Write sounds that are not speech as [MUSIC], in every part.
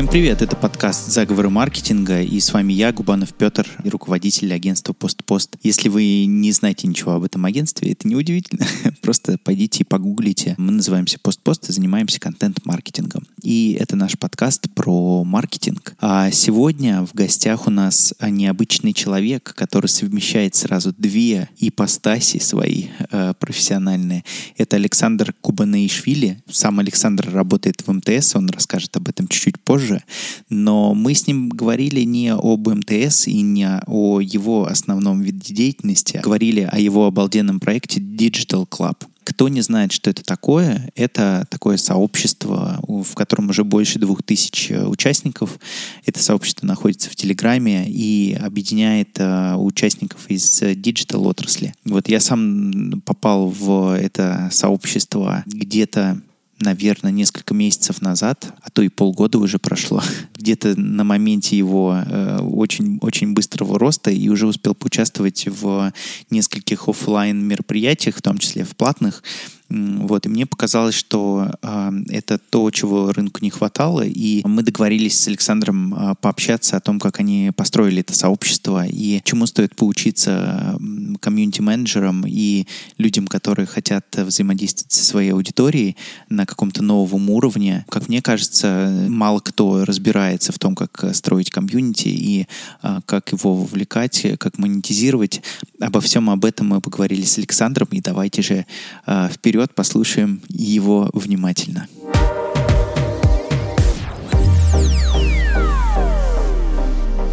Всем привет, это подкаст «Заговоры маркетинга» и с вами я, Губанов Петр, руководитель агентства «Постпост». Если вы не знаете ничего об этом агентстве, это неудивительно, [LAUGHS] просто пойдите и погуглите. Мы называемся «Постпост» и занимаемся контент-маркетингом. И это наш подкаст про маркетинг. А сегодня в гостях у нас необычный человек, который совмещает сразу две ипостаси свои э, профессиональные. Это Александр Кубанеишвили. Сам Александр работает в МТС, он расскажет об этом чуть-чуть позже позже, но мы с ним говорили не об МТС и не о его основном виде деятельности, говорили о его обалденном проекте Digital Club. Кто не знает, что это такое, это такое сообщество, в котором уже больше двух тысяч э, участников. Это сообщество находится в Телеграме и объединяет э, участников из digital отрасли. Вот я сам попал в это сообщество где-то наверное, несколько месяцев назад, а то и полгода уже прошло, [LAUGHS] где-то на моменте его э, очень, очень быстрого роста и уже успел поучаствовать в нескольких офлайн мероприятиях, в том числе в платных, вот, и мне показалось, что э, это то, чего рынку не хватало, и мы договорились с Александром э, пообщаться о том, как они построили это сообщество и чему стоит поучиться комьюнити-менеджерам и людям, которые хотят взаимодействовать со своей аудиторией на каком-то новом уровне. Как мне кажется, мало кто разбирается в том, как строить комьюнити и э, как его вовлекать, как монетизировать. Обо всем об этом мы поговорили с Александром, и давайте же э, вперед вперед, послушаем его внимательно.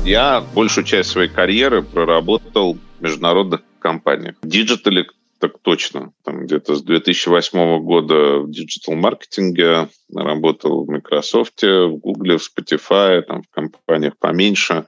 Я большую часть своей карьеры проработал в международных компаниях. Digital и так точно. Там где-то с 2008 года в диджитал-маркетинге работал в Microsoft, в Google, в Spotify, там, в компаниях поменьше.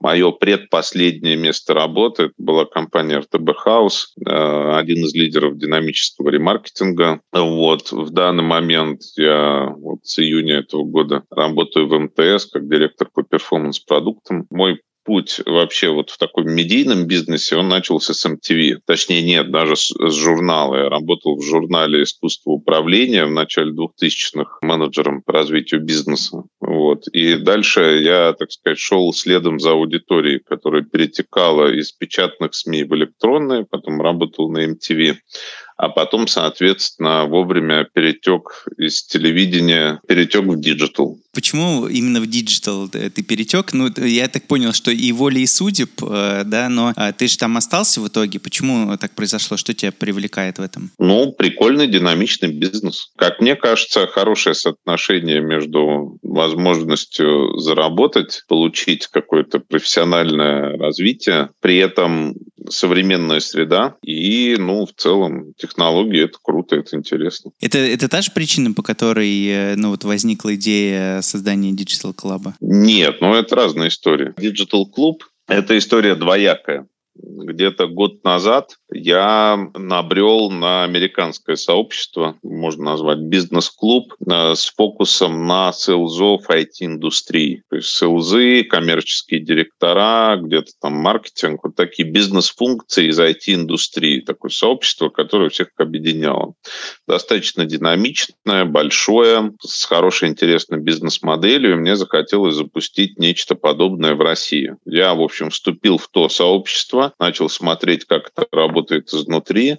Мое предпоследнее место работы была компания RTB House, э, один из лидеров динамического ремаркетинга. Вот. В данный момент я вот с июня этого года работаю в МТС как директор по перформанс-продуктам. Мой путь вообще вот в таком медийном бизнесе, он начался с MTV. Точнее, нет, даже с, с журнала. Я работал в журнале «Искусство управления» в начале 2000-х менеджером по развитию бизнеса. Вот. И дальше я, так сказать, шел следом за аудиторией, которая перетекала из печатных СМИ в электронные, потом работал на MTV а потом, соответственно, вовремя перетек из телевидения, перетек в диджитал. Почему именно в диджитал ты перетек? Ну, я так понял, что и волею судеб, э, да, но а, ты же там остался в итоге. Почему так произошло? Что тебя привлекает в этом? Ну, прикольный, динамичный бизнес. Как мне кажется, хорошее соотношение между возможностью заработать, получить какое-то профессиональное развитие, при этом современная среда и, ну, в целом, технологии, это круто, это интересно. Это, это та же причина, по которой, э, ну, вот возникла идея создания Digital Club? Нет, ну, это разная история. Digital Club – это история двоякая где-то год назад я набрел на американское сообщество, можно назвать бизнес-клуб, э, с фокусом на селзов IT-индустрии. То есть селзы, коммерческие директора, где-то там маркетинг, вот такие бизнес-функции из IT-индустрии. Такое сообщество, которое всех объединяло. Достаточно динамичное, большое, с хорошей интересной бизнес-моделью. И мне захотелось запустить нечто подобное в России. Я, в общем, вступил в то сообщество, начал смотреть, как это работает изнутри,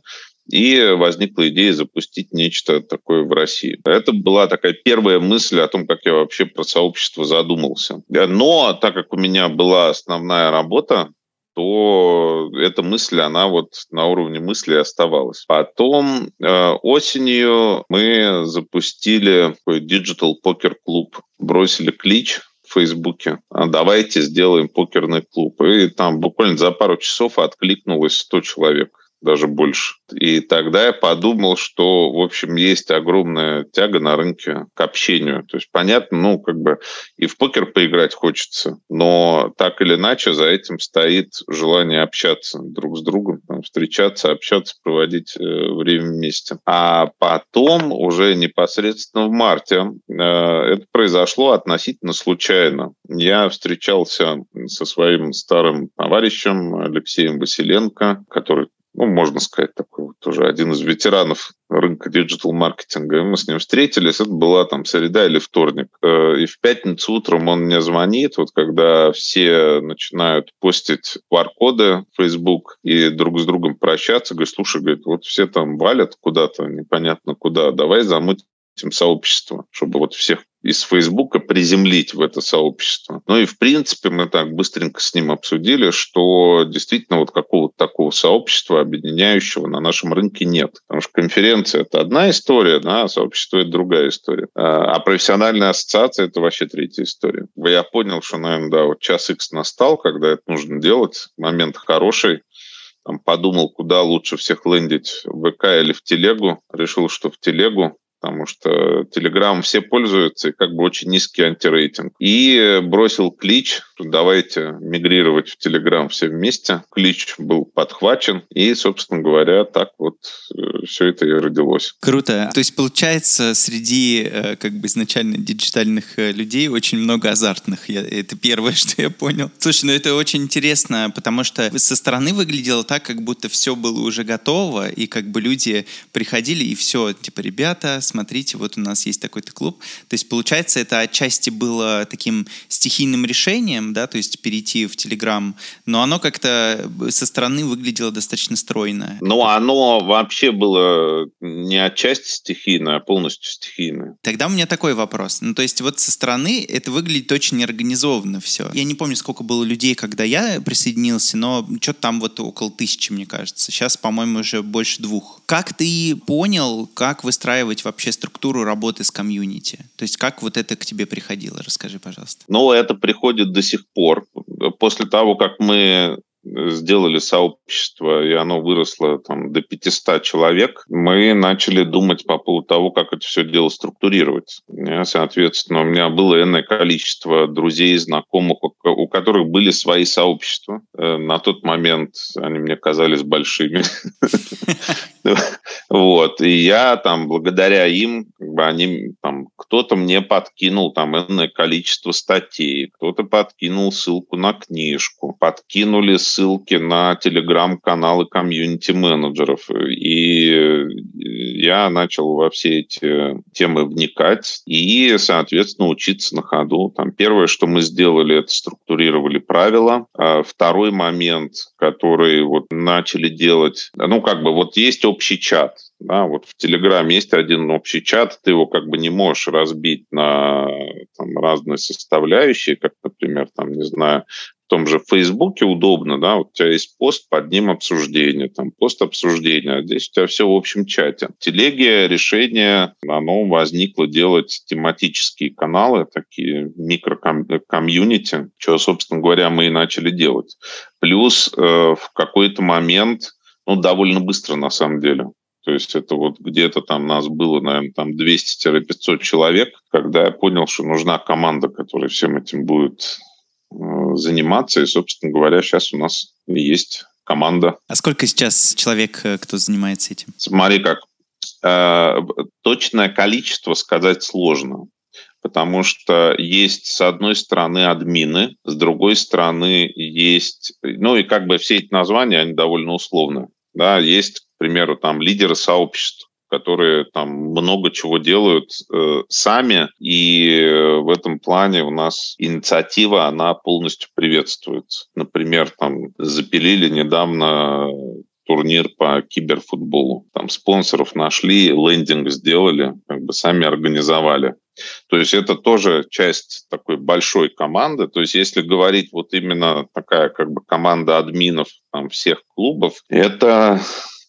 и возникла идея запустить нечто такое в России. Это была такая первая мысль о том, как я вообще про сообщество задумался. Но так как у меня была основная работа, то эта мысль, она вот на уровне мысли оставалась. Потом э, осенью мы запустили такой Digital Poker Club, бросили клич Фейсбуке, а давайте сделаем покерный клуб. И там буквально за пару часов откликнулось 100 человек даже больше. И тогда я подумал, что, в общем, есть огромная тяга на рынке к общению. То есть, понятно, ну, как бы и в покер поиграть хочется, но так или иначе за этим стоит желание общаться друг с другом, там, встречаться, общаться, проводить э, время вместе. А потом, уже непосредственно в марте, э, это произошло относительно случайно. Я встречался со своим старым товарищем Алексеем Василенко, который ну, можно сказать, такой вот тоже один из ветеранов рынка диджитал-маркетинга, мы с ним встретились, это была там среда или вторник. Э, и в пятницу утром он мне звонит, вот когда все начинают постить QR-коды в Facebook и друг с другом прощаться, говорит, слушай, говорит, вот все там валят куда-то, непонятно куда, давай замутим сообщество, чтобы вот всех из Фейсбука приземлить в это сообщество. Ну и, в принципе, мы так быстренько с ним обсудили, что действительно вот какого-то такого сообщества, объединяющего на нашем рынке нет. Потому что конференция – это одна история, да, а сообщество – это другая история. А, а профессиональная ассоциация – это вообще третья история. Я понял, что, наверное, да, вот час X настал, когда это нужно делать, момент хороший, подумал, куда лучше всех лендить, в ВК или в телегу. Решил, что в телегу потому что Telegram все пользуются, и как бы очень низкий антирейтинг. И бросил клич, давайте мигрировать в Telegram все вместе. Клич был подхвачен, и, собственно говоря, так вот э, все это и родилось. Круто. То есть, получается, среди э, как бы изначально диджитальных э, людей очень много азартных. Я, это первое, [LAUGHS] что я понял. Слушай, ну это очень интересно, потому что со стороны выглядело так, как будто все было уже готово, и как бы люди приходили, и все, типа, ребята, смотрите, вот у нас есть такой-то клуб. То есть, получается, это отчасти было таким стихийным решением, да, то есть перейти в Телеграм, но оно как-то со стороны выглядело достаточно стройно. Ну, оно вообще было не отчасти стихийное, а полностью стихийное. Тогда у меня такой вопрос. Ну, то есть вот со стороны это выглядит очень неорганизованно все. Я не помню, сколько было людей, когда я присоединился, но что-то там вот около тысячи, мне кажется. Сейчас, по-моему, уже больше двух. Как ты понял, как выстраивать вообще вообще структуру работы с комьюнити? То есть как вот это к тебе приходило? Расскажи, пожалуйста. Ну, это приходит до сих пор. После того, как мы сделали сообщество, и оно выросло там, до 500 человек, мы начали думать по поводу того, как это все дело структурировать. Соответственно, у меня было энное количество друзей, знакомых, у которых были свои сообщества. Э, на тот момент они мне казались большими. [LAUGHS] [LAUGHS] Вот. И я там, благодаря им, как бы они там, кто-то мне подкинул там энное количество статей, кто-то подкинул ссылку на книжку, подкинули ссылки на телеграм-каналы комьюнити-менеджеров. И я начал во все эти темы вникать и, соответственно, учиться на ходу. Там первое, что мы сделали, это структурировали правила. А второй момент, который вот начали делать, ну, как бы вот есть общий чат, да, вот в Телеграме есть один общий чат, ты его как бы не можешь разбить на там, разные составляющие, как, например, там, не знаю, в том же Фейсбуке удобно, да, вот у тебя есть пост, под ним обсуждение, там пост обсуждения, а здесь у тебя все в общем чате. В телеге решение, оно возникло делать тематические каналы, такие микрокомьюнити, что, собственно говоря, мы и начали делать. Плюс э, в какой-то момент, ну, довольно быстро на самом деле, то есть это вот где-то там нас было, наверное, там 200-500 человек, когда я понял, что нужна команда, которая всем этим будет Э, заниматься. И, собственно говоря, сейчас у нас есть команда. А сколько сейчас человек, э, кто занимается этим? Смотри как. Э, точное количество сказать сложно. Потому что есть, с одной стороны, админы, с другой стороны, есть... Ну и как бы все эти названия, они довольно условны. Да, есть, к примеру, там лидеры сообществ которые там много чего делают э, сами, и э, в этом плане у нас инициатива, она полностью приветствуется. Например, там запилили недавно турнир по киберфутболу. Там спонсоров нашли, лендинг сделали, бы сами организовали. То есть это тоже часть такой большой команды. То есть если говорить вот именно такая как бы команда админов там, всех клубов, это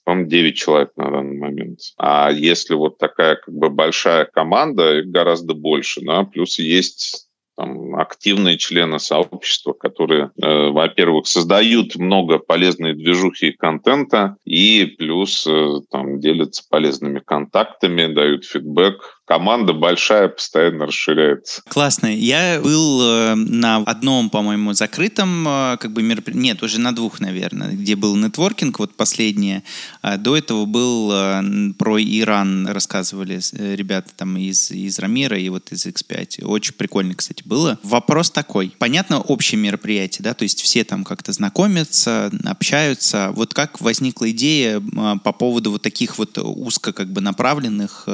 по-моему, 9 человек на данный момент. А если вот такая как бы большая команда, их гораздо больше, да, плюс есть там, активные члены сообщества, которые, э, во-первых, создают много полезной движухи и контента, и плюс э, там, делятся полезными контактами, дают фидбэк, команда большая, постоянно расширяется. Классно. Я был э, на одном, по-моему, закрытом э, как бы мероприятии, нет, уже на двух, наверное, где был нетворкинг, вот последнее. А до этого был э, про Иран, рассказывали ребята там из, из Рамира и вот из X5. Очень прикольно, кстати, было. Вопрос такой. Понятно, общее мероприятие, да, то есть все там как-то знакомятся, общаются. Вот как возникла идея по поводу вот таких вот узко как бы направленных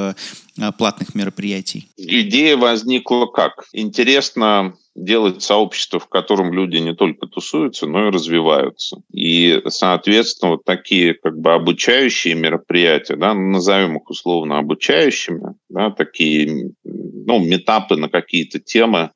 платных мероприятий? Идея возникла как? Интересно делать сообщество, в котором люди не только тусуются, но и развиваются. И, соответственно, вот такие как бы обучающие мероприятия, да, назовем их условно обучающими, да, такие ну, метапы на какие-то темы,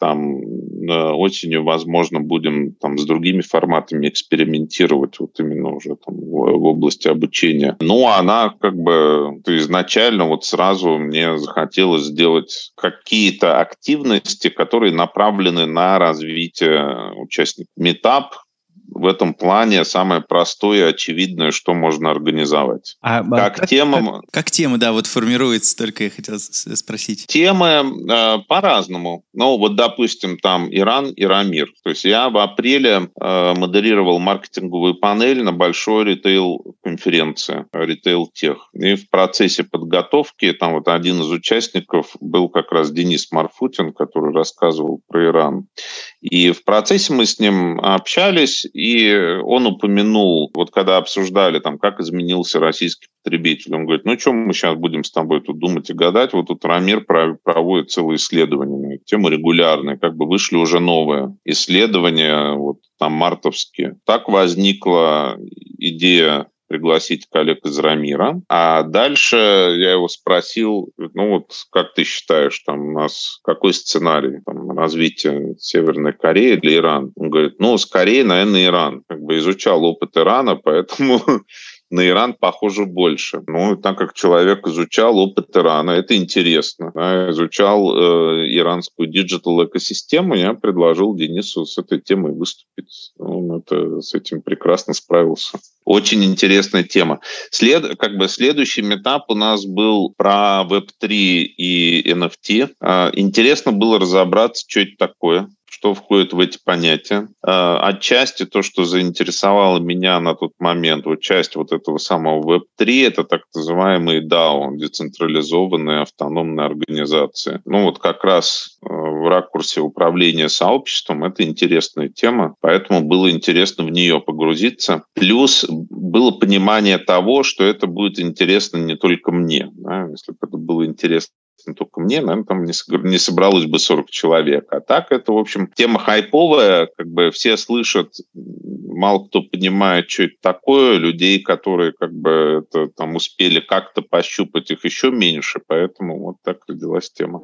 там осенью, возможно, будем там с другими форматами экспериментировать вот именно уже там в, области обучения. Ну, она как бы то изначально вот сразу мне захотелось сделать какие-то активности, которые направлены на развитие участников. Метап в этом плане самое простое и очевидное, что можно организовать. А, как, как тема... Как, как тема, да, вот формируется, только я хотел спросить. Темы э, по-разному. Ну, вот, допустим, там Иран, Ирамир. То есть я в апреле э, модерировал маркетинговую панель на большой ритейл-конференции, ритейл-тех. И в процессе подготовки там вот один из участников был как раз Денис Марфутин, который рассказывал про Иран. И в процессе мы с ним общались, и он упомянул, вот когда обсуждали, там, как изменился российский потребитель, он говорит, ну, что мы сейчас будем с тобой тут думать и гадать? Вот тут Рамир проводит целые исследования тему регулярные, как бы вышли уже новые исследования, вот там мартовские. Так возникла идея пригласить коллег из Рамира. А дальше я его спросил, ну вот как ты считаешь, там у нас какой сценарий там, развития Северной Кореи для Ирана? Он говорит, ну, скорее, наверное, Иран. Как бы изучал опыт Ирана, поэтому [LAUGHS] на Иран похоже больше. Ну, так как человек изучал опыт Ирана, это интересно. Да, изучал э, иранскую диджитал-экосистему, я предложил Денису с этой темой выступить. Он это, с этим прекрасно справился. Очень интересная тема. След, как бы следующий этап у нас был про Web3 и NFT. А, интересно было разобраться, что это такое что входит в эти понятия. А, отчасти то, что заинтересовало меня на тот момент, вот часть вот этого самого Web3, это так называемые DAO, децентрализованные автономные организации. Ну вот как раз э, в ракурсе управления сообществом это интересная тема, поэтому было интересно в нее погрузиться. Плюс было понимание того, что это будет интересно не только мне. Да? Если бы это было интересно только мне, наверное, там не, не собралось бы 40 человек. А так это, в общем, тема хайповая, как бы все слышат, мало кто понимает, что это такое, людей, которые как бы это, там успели как-то пощупать их еще меньше, поэтому вот так родилась тема.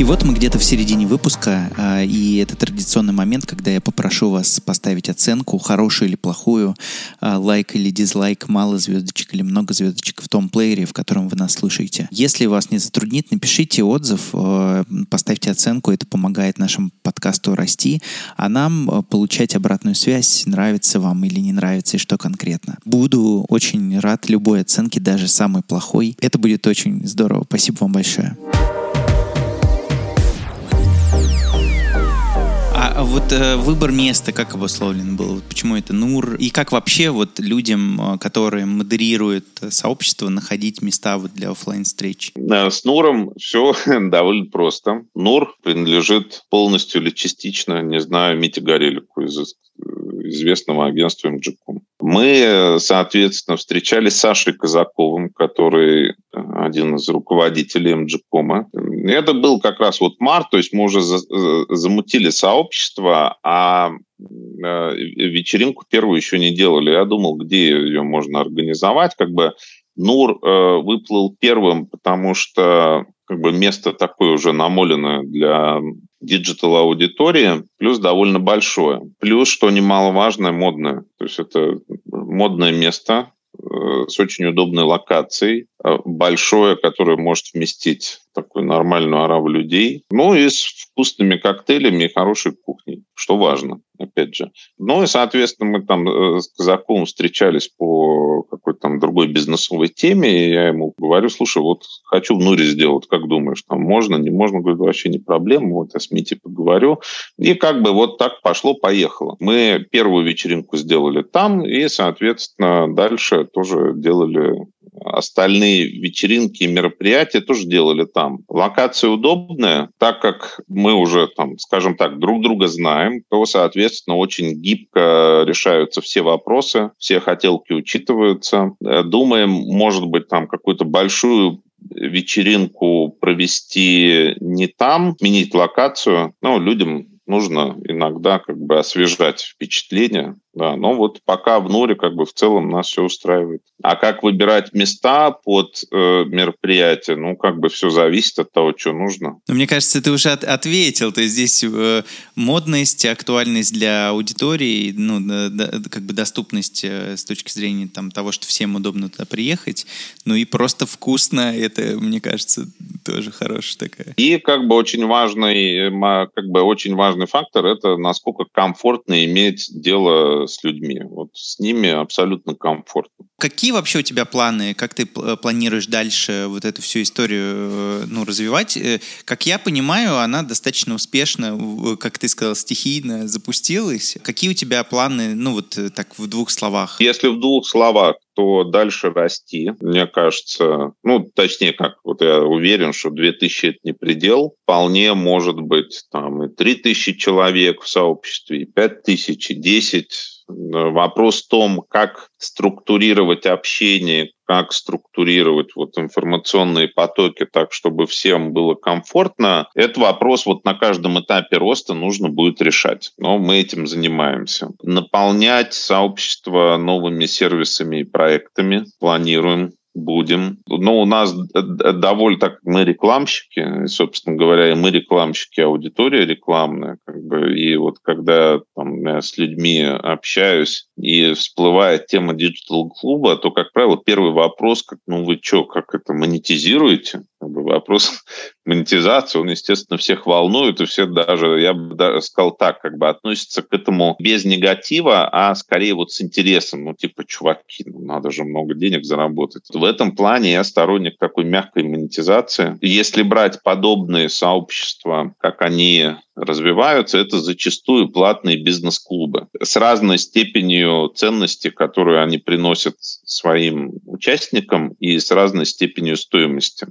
И вот мы где-то в середине выпуска, а, и это традиционный момент, когда я попрошу вас поставить оценку, хорошую или плохую, а, лайк или дизлайк, мало звездочек или много звездочек в том плеере, в котором вы нас слушаете. Если вас не затруднит, напишите отзыв, а, поставьте оценку, это помогает нашему подкасту расти, а нам получать обратную связь, нравится вам или не нравится, и что конкретно. Буду очень рад любой оценке, даже самой плохой. Это будет очень здорово. Спасибо вам большое. Вот э, выбор места как обусловлен был? Почему это НУР? И как вообще вот людям, э, которые модерируют сообщество, находить места вот для офлайн встреч? С НУРом все [LAUGHS] довольно просто. НУР принадлежит полностью или частично, не знаю, Мите Горелику из известного агентства МГКом. Мы, соответственно, встречались с Сашей Казаковым, который один из руководителей МГКома. Это был как раз вот март, то есть мы уже замутили сообщество, а э, вечеринку первую еще не делали. Я думал, где ее можно организовать. Как бы Нур э, выплыл первым, потому что как бы место такое уже намоленное для диджитал аудитории, плюс довольно большое. Плюс, что немаловажное, модное. То есть это модное место, Э, с очень удобной локацией, э, большое, которое может вместить такую нормальную ораву людей, ну и с вкусными коктейлями и хорошей кухней, что важно, опять же. Ну и, соответственно, мы там э, с Казаковым встречались по какой-то там другой бизнесовой теме, и я ему говорю, слушай, вот хочу в Нуре сделать, как думаешь, там можно, не можно? Говорит, вообще не проблема, вот я с Митей поговорю. И как бы вот так пошло-поехало. Мы первую вечеринку сделали там, и, соответственно, дальше тоже делали остальные вечеринки и мероприятия тоже делали там. Локация удобная, так как мы уже, там, скажем так, друг друга знаем, то, соответственно, очень гибко решаются все вопросы, все хотелки учитываются. Э, думаем, может быть, там какую-то большую вечеринку провести не там, сменить локацию. Ну, людям нужно иногда как бы освежать впечатление, да, но вот пока в Нуре как бы в целом нас все устраивает. А как выбирать места под э, мероприятие, ну как бы все зависит от того, что нужно. Ну, мне кажется, ты уже от, ответил, то есть здесь э, модность, актуальность для аудитории, ну да, да, как бы доступность э, с точки зрения там того, что всем удобно туда приехать, ну и просто вкусно, это мне кажется тоже хорошая такая. И как бы очень важный, как бы очень важный фактор это насколько комфортно иметь дело с людьми. Вот с ними абсолютно комфортно. Какие вообще у тебя планы? Как ты планируешь дальше вот эту всю историю э, ну, развивать? Э, как я понимаю, она достаточно успешно, как ты сказал, стихийно запустилась. Какие у тебя планы, ну вот э, так в двух словах? Если в двух словах, то дальше расти. Мне кажется, ну, точнее, как, вот я уверен, что 2000 – это не предел. Вполне может быть там и 3000 человек в сообществе, и 5000, и 10 Вопрос в том, как структурировать общение, как структурировать вот информационные потоки так, чтобы всем было комфортно, это вопрос вот на каждом этапе роста нужно будет решать. Но мы этим занимаемся. Наполнять сообщество новыми сервисами и проектами планируем будем. Но у нас довольно так, мы рекламщики, собственно говоря, и мы рекламщики, аудитория рекламная, как бы, и вот когда там, я с людьми общаюсь и всплывает тема диджитал-клуба, то, как правило, первый вопрос, как, ну вы что, как это монетизируете? Как бы вопрос монетизации, он, естественно, всех волнует, и все даже, я бы даже сказал так, как бы относятся к этому без негатива, а скорее вот с интересом, ну, типа, чуваки, ну, надо же много денег заработать. В этом плане я сторонник такой мягкой монетизации. Если брать подобные сообщества, как они развиваются, это зачастую платные бизнес-клубы с разной степенью ценности, которую они приносят своим участникам и с разной степенью стоимости.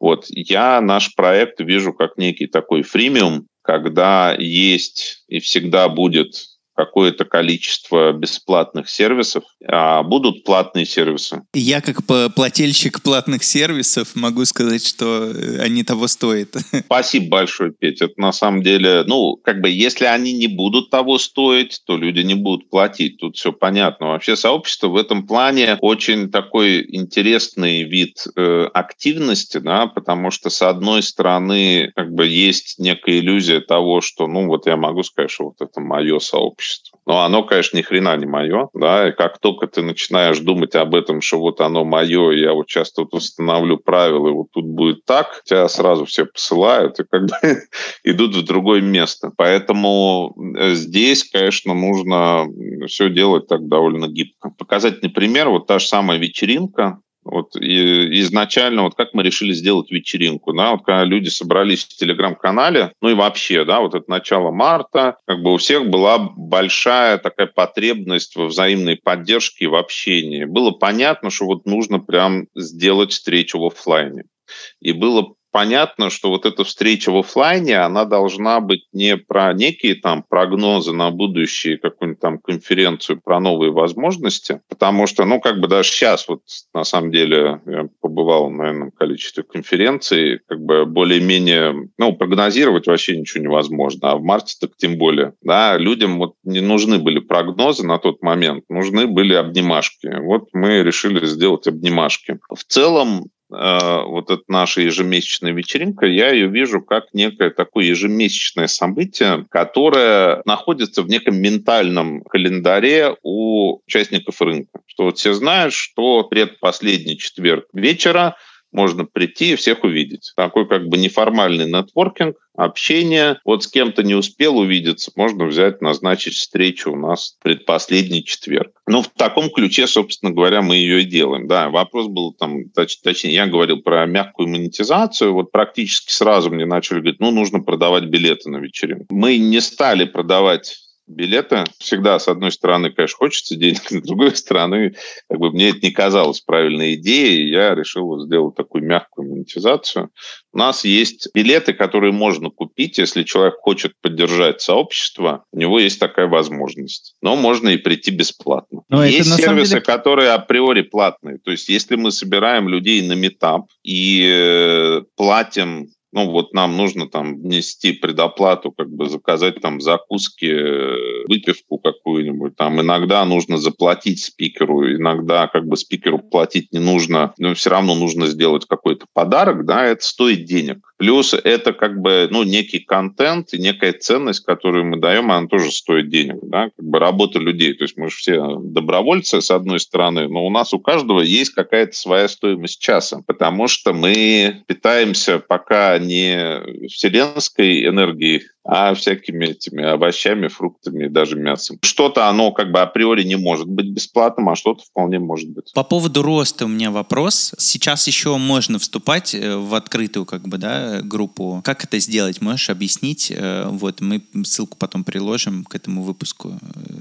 Вот я наш проект вижу как некий такой фримиум, когда есть и всегда будет какое-то количество бесплатных сервисов, а будут платные сервисы. Я как плательщик платных сервисов могу сказать, что э, они того стоят. [LAUGHS] Спасибо большое, Петя. Это на самом деле, ну, как бы, если они не будут того стоить, то люди не будут платить. Тут все понятно. Вообще сообщество в этом плане очень такой интересный вид э, активности, да, потому что с одной стороны, как бы есть некая иллюзия того, что, ну, вот я могу сказать, что вот это мое сообщество, общество. Но оно, конечно, ни хрена не мое, да, и как только ты начинаешь думать об этом, что вот оно мое, я вот часто вот установлю правила, и вот тут будет так, тебя сразу все посылают и как бы [LAUGHS] идут в другое место. Поэтому э, здесь, конечно, нужно все делать так довольно гибко. Показательный пример, вот та же самая вечеринка, вот и изначально, вот как мы решили сделать вечеринку, да, вот когда люди собрались в телеграм-канале, ну и вообще, да, вот это начало марта, как бы у всех была большая такая потребность во взаимной поддержке и в общении. Было понятно, что вот нужно прям сделать встречу в офлайне. И было понятно, что вот эта встреча в офлайне, она должна быть не про некие там прогнозы на будущее, какую-нибудь там конференцию про новые возможности, потому что, ну, как бы даже сейчас вот на самом деле я побывал на наверное, количестве конференций, как бы более-менее, ну, прогнозировать вообще ничего невозможно, а в марте так тем более, да, людям вот не нужны были прогнозы на тот момент, нужны были обнимашки. Вот мы решили сделать обнимашки. В целом, вот эта наша ежемесячная вечеринка, я ее вижу как некое такое ежемесячное событие, которое находится в неком ментальном календаре у участников рынка. Что вот все знают, что предпоследний четверг вечера можно прийти и всех увидеть. Такой как бы неформальный нетворкинг, общение. Вот с кем-то не успел увидеться, можно взять, назначить встречу у нас предпоследний четверг. Ну, в таком ключе, собственно говоря, мы ее и делаем. Да, вопрос был там, точ, точнее, я говорил про мягкую монетизацию. Вот практически сразу мне начали говорить, ну, нужно продавать билеты на вечеринку. Мы не стали продавать билета. Всегда, с одной стороны, конечно, хочется денег, [LAUGHS] с другой стороны, как бы мне это не казалось правильной идеей, я решил сделать такую мягкую монетизацию. У нас есть билеты, которые можно купить, если человек хочет поддержать сообщество, у него есть такая возможность. Но можно и прийти бесплатно. Но есть сервисы, деле... которые априори платные. То есть если мы собираем людей на метап и э, платим ну вот нам нужно там внести предоплату, как бы заказать там закуски, выпивку какую-нибудь, там иногда нужно заплатить спикеру, иногда как бы спикеру платить не нужно, но все равно нужно сделать какой-то подарок, да, это стоит денег. Плюс это как бы, ну, некий контент некая ценность, которую мы даем, она тоже стоит денег, да, как бы работа людей. То есть мы же все добровольцы, с одной стороны, но у нас у каждого есть какая-то своя стоимость часа, потому что мы питаемся пока не вселенской энергией, а всякими этими овощами, фруктами и даже мясом. Что-то оно как бы априори не может быть бесплатным, а что-то вполне может быть. По поводу роста у меня вопрос. Сейчас еще можно вступать э, в открытую как бы, да, группу. Как это сделать? Можешь объяснить? Э, вот мы ссылку потом приложим к этому выпуску.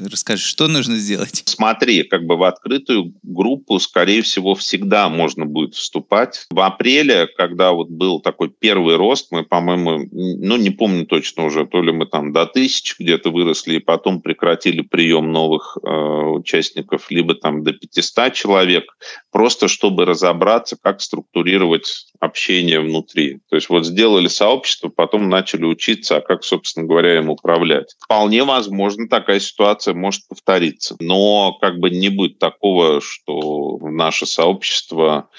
Расскажи, что нужно сделать? Смотри, как бы в открытую группу, скорее всего, всегда можно будет вступать. В апреле, когда вот был такой первый рост, мы, по-моему, ну, не помню точно уже, уже, то ли мы там до тысяч где-то выросли и потом прекратили прием новых э, участников, либо там до 500 человек, просто чтобы разобраться, как структурировать общение внутри. То есть вот сделали сообщество, потом начали учиться, а как, собственно говоря, им управлять. Вполне возможно, такая ситуация может повториться. Но как бы не будет такого, что наше сообщество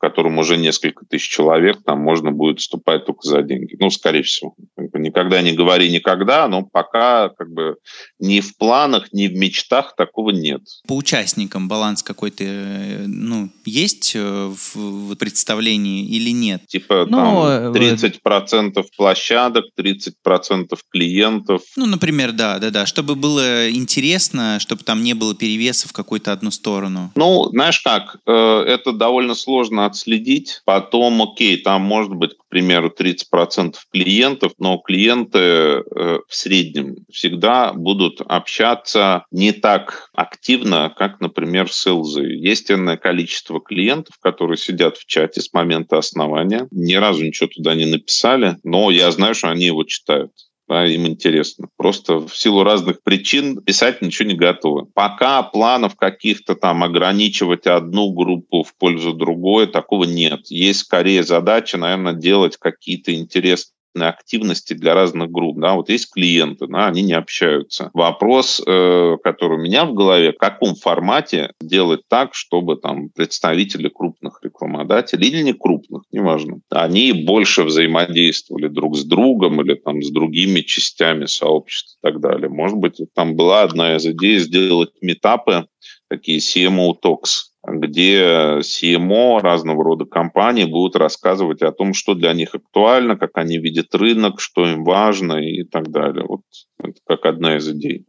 котором уже несколько тысяч человек, там можно будет вступать только за деньги. Ну, скорее всего. Никогда не говори никогда, но пока как бы ни в планах, ни в мечтах такого нет. По участникам баланс какой-то э, ну, есть э, в представлении или нет? Типа ну, там 30% э, площадок, 30% клиентов. Ну, например, да, да, да. Чтобы было интересно, чтобы там не было перевеса в какую-то одну сторону. Ну, знаешь как, это довольно сложно отследить. Потом, окей, там может быть, к примеру, 30% клиентов, но клиенты э, в среднем всегда будут общаться не так активно, как, например, селзы. Есть энное количество клиентов, которые сидят в чате с момента основания, ни разу ничего туда не написали, но я знаю, что они его читают да, им интересно. Просто в силу разных причин писать ничего не готовы. Пока планов каких-то там ограничивать одну группу в пользу другой, такого нет. Есть скорее задача, наверное, делать какие-то интересные активности для разных групп. Да? Вот есть клиенты, да, они не общаются. Вопрос, э, который у меня в голове, в каком формате делать так, чтобы там представители крупных рекламодателей или не крупных, неважно, они больше взаимодействовали друг с другом или там с другими частями сообщества и так далее. Может быть, там была одна из идей сделать метапы, такие CMO Talks, где CMO разного рода компаний будут рассказывать о том, что для них актуально, как они видят рынок, что им важно и так далее. Вот это как одна из идей.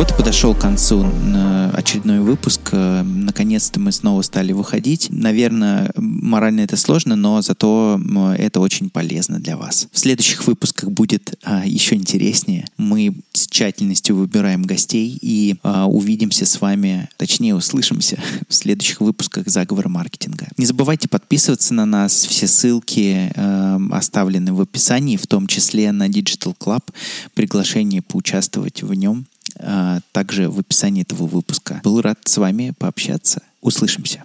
Вот и подошел к концу э, очередной выпуск. Э, наконец-то мы снова стали выходить. Наверное, морально это сложно, но зато это очень полезно для вас. В следующих выпусках будет а, еще интереснее. Мы с тщательностью выбираем гостей и а, увидимся с вами, точнее услышимся [LAUGHS] в следующих выпусках заговора маркетинга. Не забывайте подписываться на нас. Все ссылки э, оставлены в описании, в том числе на Digital Club. Приглашение поучаствовать в нем также в описании этого выпуска. Был рад с вами пообщаться. Услышимся.